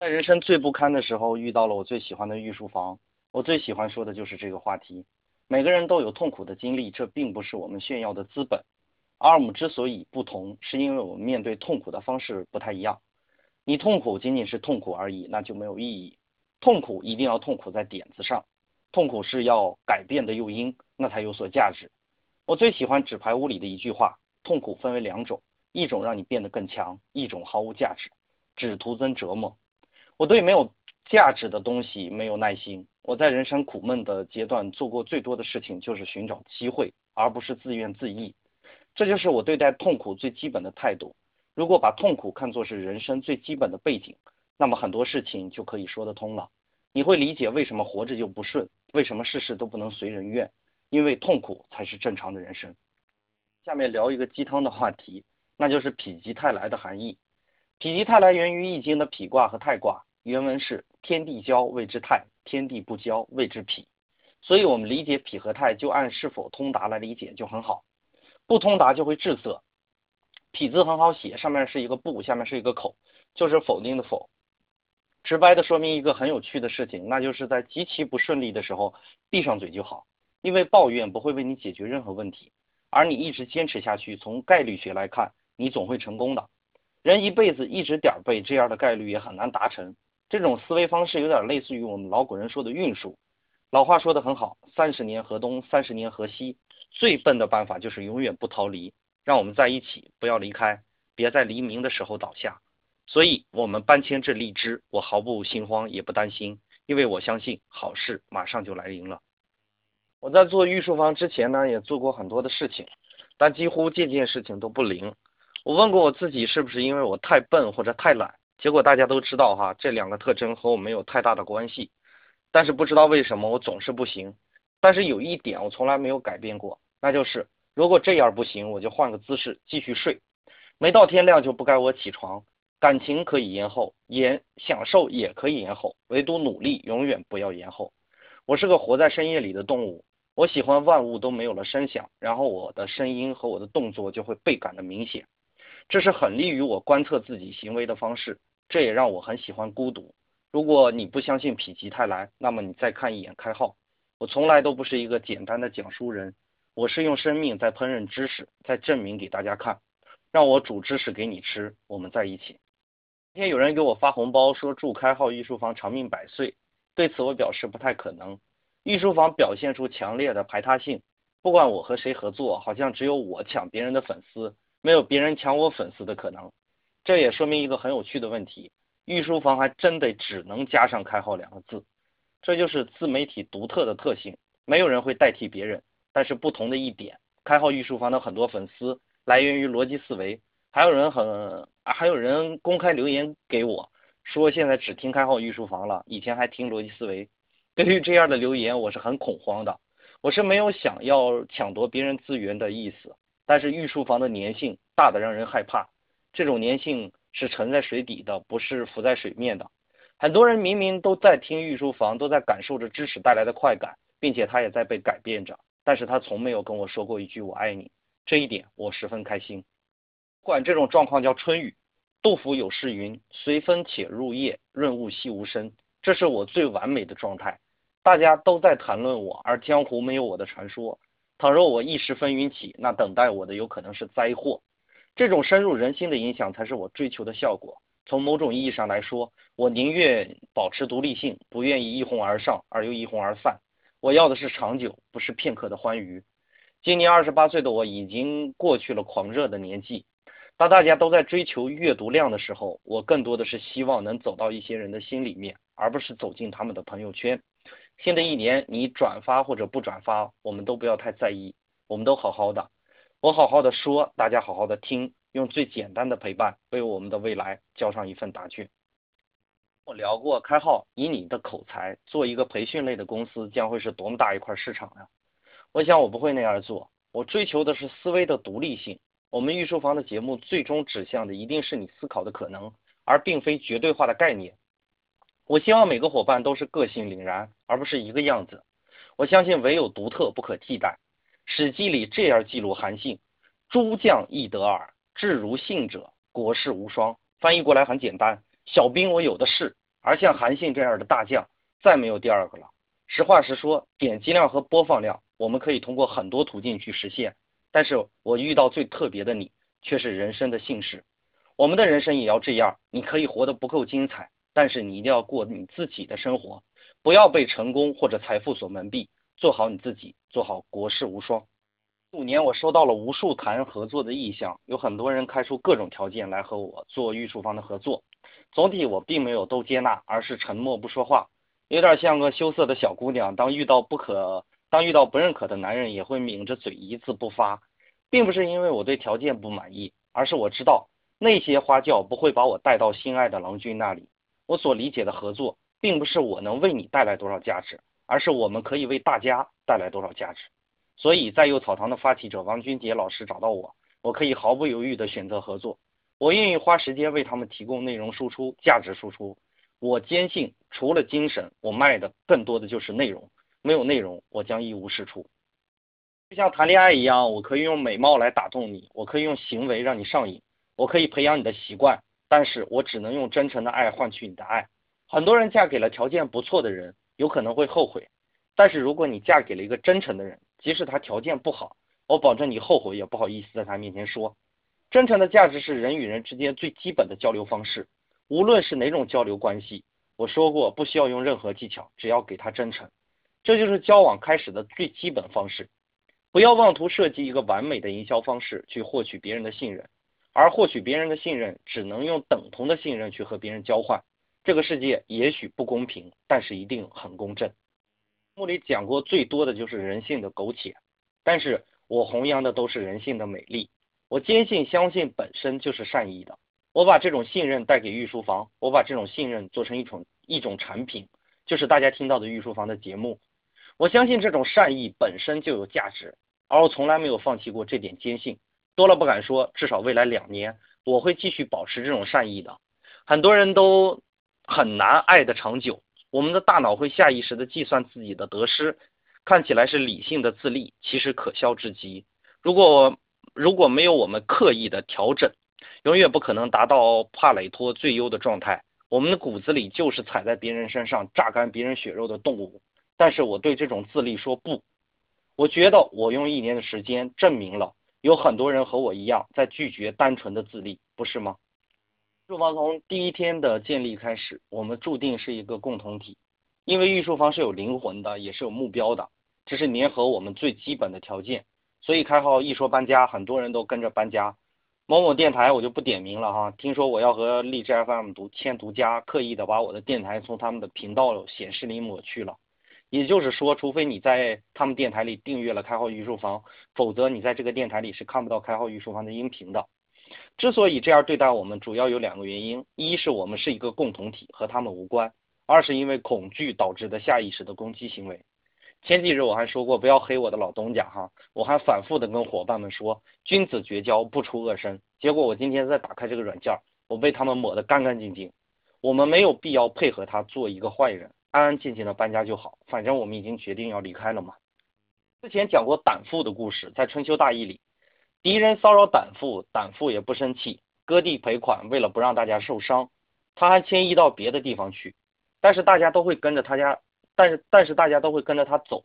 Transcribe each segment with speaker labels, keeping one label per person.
Speaker 1: 在人生最不堪的时候，遇到了我最喜欢的御书房。我最喜欢说的就是这个话题。每个人都有痛苦的经历，这并不是我们炫耀的资本。而我们之所以不同，是因为我们面对痛苦的方式不太一样。你痛苦仅仅是痛苦而已，那就没有意义。痛苦一定要痛苦在点子上，痛苦是要改变的诱因，那才有所价值。我最喜欢纸牌屋里的一句话：痛苦分为两种，一种让你变得更强，一种毫无价值，只徒增折磨。我对没有价值的东西没有耐心。我在人生苦闷的阶段做过最多的事情就是寻找机会，而不是自怨自艾。这就是我对待痛苦最基本的态度。如果把痛苦看作是人生最基本的背景，那么很多事情就可以说得通了。你会理解为什么活着就不顺，为什么事事都不能随人愿，因为痛苦才是正常的人生。下面聊一个鸡汤的话题，那就是否极泰来的含义。否极泰来源于易经的否卦和泰卦。原文是天地交谓之泰，天地不交谓之痞。所以，我们理解痞和泰就按是否通达来理解就很好。不通达就会滞涩。痞字很好写，上面是一个不，下面是一个口，就是否定的否。直白的说明一个很有趣的事情，那就是在极其不顺利的时候闭上嘴就好，因为抱怨不会为你解决任何问题，而你一直坚持下去，从概率学来看，你总会成功的。人一辈子一直点儿背，这样的概率也很难达成。这种思维方式有点类似于我们老古人说的运数。老话说得很好，三十年河东，三十年河西。最笨的办法就是永远不逃离，让我们在一起，不要离开，别在黎明的时候倒下。所以，我们搬迁至荔枝，我毫不心慌，也不担心，因为我相信好事马上就来临了。我在做御书房之前呢，也做过很多的事情，但几乎件件事情都不灵。我问过我自己，是不是因为我太笨或者太懒？结果大家都知道哈，这两个特征和我没有太大的关系。但是不知道为什么我总是不行。但是有一点我从来没有改变过，那就是如果这样不行，我就换个姿势继续睡。没到天亮就不该我起床。感情可以延后，延享受也可以延后，唯独努力永远不要延后。我是个活在深夜里的动物，我喜欢万物都没有了声响，然后我的声音和我的动作就会倍感的明显。这是很利于我观测自己行为的方式。这也让我很喜欢孤独。如果你不相信否极泰来，那么你再看一眼开号。我从来都不是一个简单的讲书人，我是用生命在烹饪知识，在证明给大家看。让我煮知识给你吃，我们在一起。今天有人给我发红包说祝开号御书房长命百岁，对此我表示不太可能。御书房表现出强烈的排他性，不管我和谁合作，好像只有我抢别人的粉丝，没有别人抢我粉丝的可能。这也说明一个很有趣的问题：御书房还真得只能加上开号两个字，这就是自媒体独特的特性。没有人会代替别人，但是不同的一点，开号御书房的很多粉丝来源于逻辑思维，还有人很还有人公开留言给我，说现在只听开号御书房了，以前还听逻辑思维。对于这样的留言，我是很恐慌的。我是没有想要抢夺别人资源的意思，但是御书房的粘性大的让人害怕。这种粘性是沉在水底的，不是浮在水面的。很多人明明都在听御书房，都在感受着知识带来的快感，并且他也在被改变着，但是他从没有跟我说过一句“我爱你”。这一点我十分开心。管这种状况叫春雨。杜甫有诗云：“随风潜入夜，润物细无声。”这是我最完美的状态。大家都在谈论我，而江湖没有我的传说。倘若我一时风云起，那等待我的有可能是灾祸。这种深入人心的影响才是我追求的效果。从某种意义上来说，我宁愿保持独立性，不愿意一哄而上而又一哄而散。我要的是长久，不是片刻的欢愉。今年二十八岁的我已经过去了狂热的年纪。当大家都在追求阅读量的时候，我更多的是希望能走到一些人的心里面，而不是走进他们的朋友圈。新的一年，你转发或者不转发，我们都不要太在意，我们都好好的。我好好的说，大家好好的听，用最简单的陪伴，为我们的未来交上一份答卷。我聊过，开号以你的口才做一个培训类的公司，将会是多么大一块市场呀！我想我不会那样做，我追求的是思维的独立性。我们御书房的节目最终指向的一定是你思考的可能，而并非绝对化的概念。我希望每个伙伴都是个性凛然，而不是一个样子。我相信唯有独特不可替代。《史记》里这样记录韩信：“诸将亦得耳，志如信者，国士无双。”翻译过来很简单：小兵我有的是，而像韩信这样的大将，再没有第二个了。实话实说，点击量和播放量，我们可以通过很多途径去实现。但是我遇到最特别的你，却是人生的幸事。我们的人生也要这样，你可以活得不够精彩，但是你一定要过你自己的生活，不要被成功或者财富所蒙蔽，做好你自己，做好国士无双。五年，我收到了无数谈合作的意向，有很多人开出各种条件来和我做御厨坊的合作。总体我并没有都接纳，而是沉默不说话。有点像个羞涩的小姑娘，当遇到不可，当遇到不认可的男人，也会抿着嘴一字不发，并不是因为我对条件不满意，而是我知道那些花轿不会把我带到心爱的郎君那里。我所理解的合作，并不是我能为你带来多少价值，而是我们可以为大家带来多少价值。所以，在幼草堂的发起者王军杰老师找到我，我可以毫不犹豫地选择合作，我愿意花时间为他们提供内容输出、价值输出。我坚信，除了精神，我卖的更多的就是内容。没有内容，我将一无是处。就像谈恋爱一样，我可以用美貌来打动你，我可以用行为让你上瘾，我可以培养你的习惯，但是我只能用真诚的爱换取你的爱。很多人嫁给了条件不错的人，有可能会后悔。但是如果你嫁给了一个真诚的人，即使他条件不好，我保证你后悔也不好意思在他面前说。真诚的价值是人与人之间最基本的交流方式。无论是哪种交流关系，我说过不需要用任何技巧，只要给他真诚，这就是交往开始的最基本方式。不要妄图设计一个完美的营销方式去获取别人的信任，而获取别人的信任只能用等同的信任去和别人交换。这个世界也许不公平，但是一定很公正。目里讲过最多的就是人性的苟且，但是我弘扬的都是人性的美丽。我坚信相信本身就是善意的。我把这种信任带给御书房，我把这种信任做成一种一种产品，就是大家听到的御书房的节目。我相信这种善意本身就有价值，而我从来没有放弃过这点坚信。多了不敢说，至少未来两年我会继续保持这种善意的。很多人都很难爱的长久，我们的大脑会下意识的计算自己的得失，看起来是理性的自立，其实可笑至极。如果如果没有我们刻意的调整。永远不可能达到帕累托最优的状态。我们的骨子里就是踩在别人身上榨干别人血肉的动物。但是我对这种自立说不。我觉得我用一年的时间证明了，有很多人和我一样在拒绝单纯的自立，不是吗？玉树坊从第一天的建立开始，我们注定是一个共同体。因为预售房是有灵魂的，也是有目标的，这是粘合我们最基本的条件。所以开号一说搬家，很多人都跟着搬家。某某电台我就不点名了哈，听说我要和荔枝 FM 独签独家，刻意的把我的电台从他们的频道显示里抹去了。也就是说，除非你在他们电台里订阅了开号御书房，否则你在这个电台里是看不到开号御书房的音频的。之所以这样对待我们，主要有两个原因：一是我们是一个共同体，和他们无关；二是因为恐惧导致的下意识的攻击行为。前几日我还说过不要黑我的老东家哈，我还反复的跟伙伴们说君子绝交不出恶声，结果我今天再打开这个软件，我被他们抹得干干净净。我们没有必要配合他做一个坏人，安安静静的搬家就好，反正我们已经决定要离开了嘛。之前讲过胆父的故事，在春秋大义里，敌人骚扰胆父，胆父也不生气，割地赔款，为了不让大家受伤，他还迁移到别的地方去，但是大家都会跟着他家。但是但是大家都会跟着他走，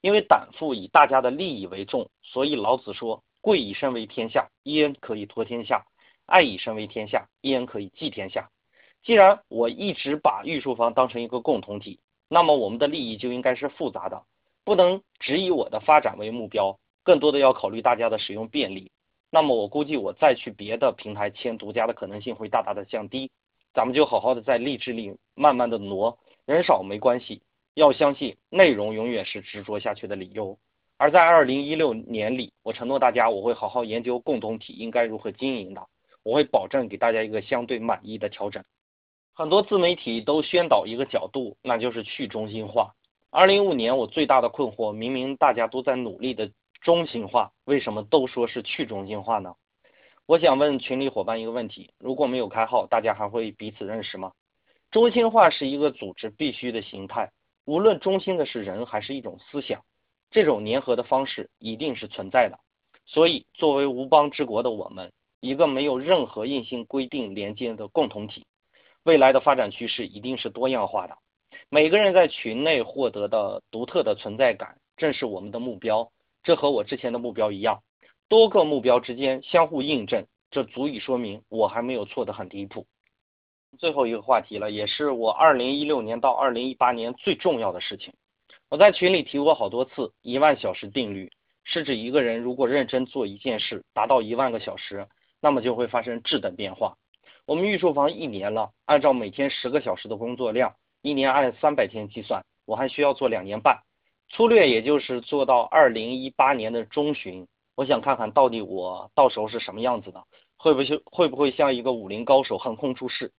Speaker 1: 因为胆父以大家的利益为重，所以老子说：贵以身为天下，焉可以托天下；爱以身为天下，焉可以寄天下。既然我一直把玉树坊当成一个共同体，那么我们的利益就应该是复杂的，不能只以我的发展为目标，更多的要考虑大家的使用便利。那么我估计我再去别的平台签独家的可能性会大大的降低。咱们就好好的在励志里慢慢的挪，人少没关系。要相信内容永远是执着下去的理由。而在二零一六年里，我承诺大家，我会好好研究共同体应该如何经营的，我会保证给大家一个相对满意的调整。很多自媒体都宣导一个角度，那就是去中心化。二零一五年我最大的困惑，明明大家都在努力的中心化，为什么都说是去中心化呢？我想问群里伙伴一个问题：如果没有开号，大家还会彼此认识吗？中心化是一个组织必须的形态。无论中心的是人还是一种思想，这种粘合的方式一定是存在的。所以，作为无邦之国的我们，一个没有任何硬性规定连接的共同体，未来的发展趋势一定是多样化的。每个人在群内获得的独特的存在感，正是我们的目标。这和我之前的目标一样，多个目标之间相互印证，这足以说明我还没有错得很离谱。最后一个话题了，也是我二零一六年到二零一八年最重要的事情。我在群里提过好多次，一万小时定律是指一个人如果认真做一件事，达到一万个小时，那么就会发生质的变化。我们预售房一年了，按照每天十个小时的工作量，一年按三百天计算，我还需要做两年半。粗略也就是做到二零一八年的中旬，我想看看到底我到时候是什么样子的，会不会会不会像一个武林高手横空出世？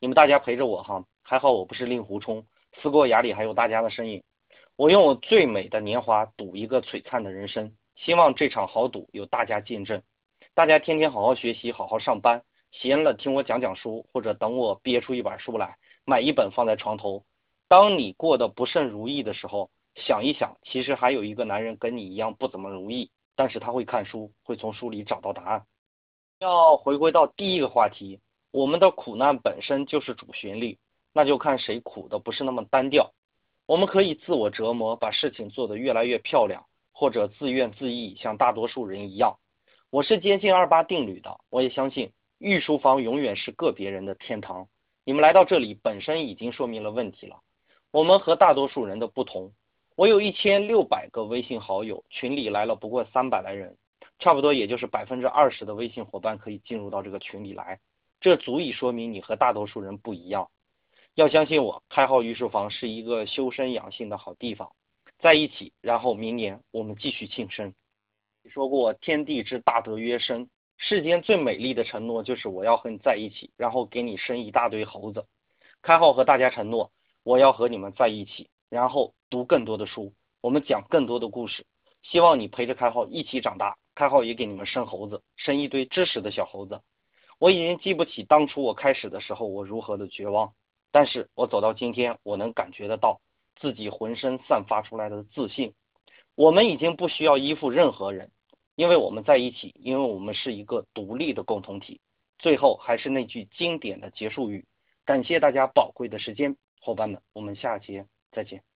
Speaker 1: 你们大家陪着我哈，还好我不是令狐冲，思过崖里还有大家的身影。我用我最美的年华赌一个璀璨的人生，希望这场豪赌有大家见证。大家天天好好学习，好好上班，闲了听我讲讲书，或者等我憋出一本书来，买一本放在床头。当你过得不甚如意的时候。想一想，其实还有一个男人跟你一样不怎么如意，但是他会看书，会从书里找到答案。要回归到第一个话题，我们的苦难本身就是主旋律，那就看谁苦的不是那么单调。我们可以自我折磨，把事情做得越来越漂亮，或者自怨自艾，像大多数人一样。我是坚信二八定律的，我也相信御书房永远是个别人的天堂。你们来到这里本身已经说明了问题了。我们和大多数人的不同。我有一千六百个微信好友，群里来了不过三百来人，差不多也就是百分之二十的微信伙伴可以进入到这个群里来，这足以说明你和大多数人不一样。要相信我，开号御书房是一个修身养性的好地方，在一起，然后明年我们继续庆生。你说过天地之大德曰生，世间最美丽的承诺就是我要和你在一起，然后给你生一大堆猴子。开号和大家承诺，我要和你们在一起。然后读更多的书，我们讲更多的故事，希望你陪着开号一起长大，开号也给你们生猴子，生一堆知识的小猴子。我已经记不起当初我开始的时候我如何的绝望，但是我走到今天，我能感觉得到自己浑身散发出来的自信。我们已经不需要依附任何人，因为我们在一起，因为我们是一个独立的共同体。最后还是那句经典的结束语，感谢大家宝贵的时间，伙伴们，我们下节。再见。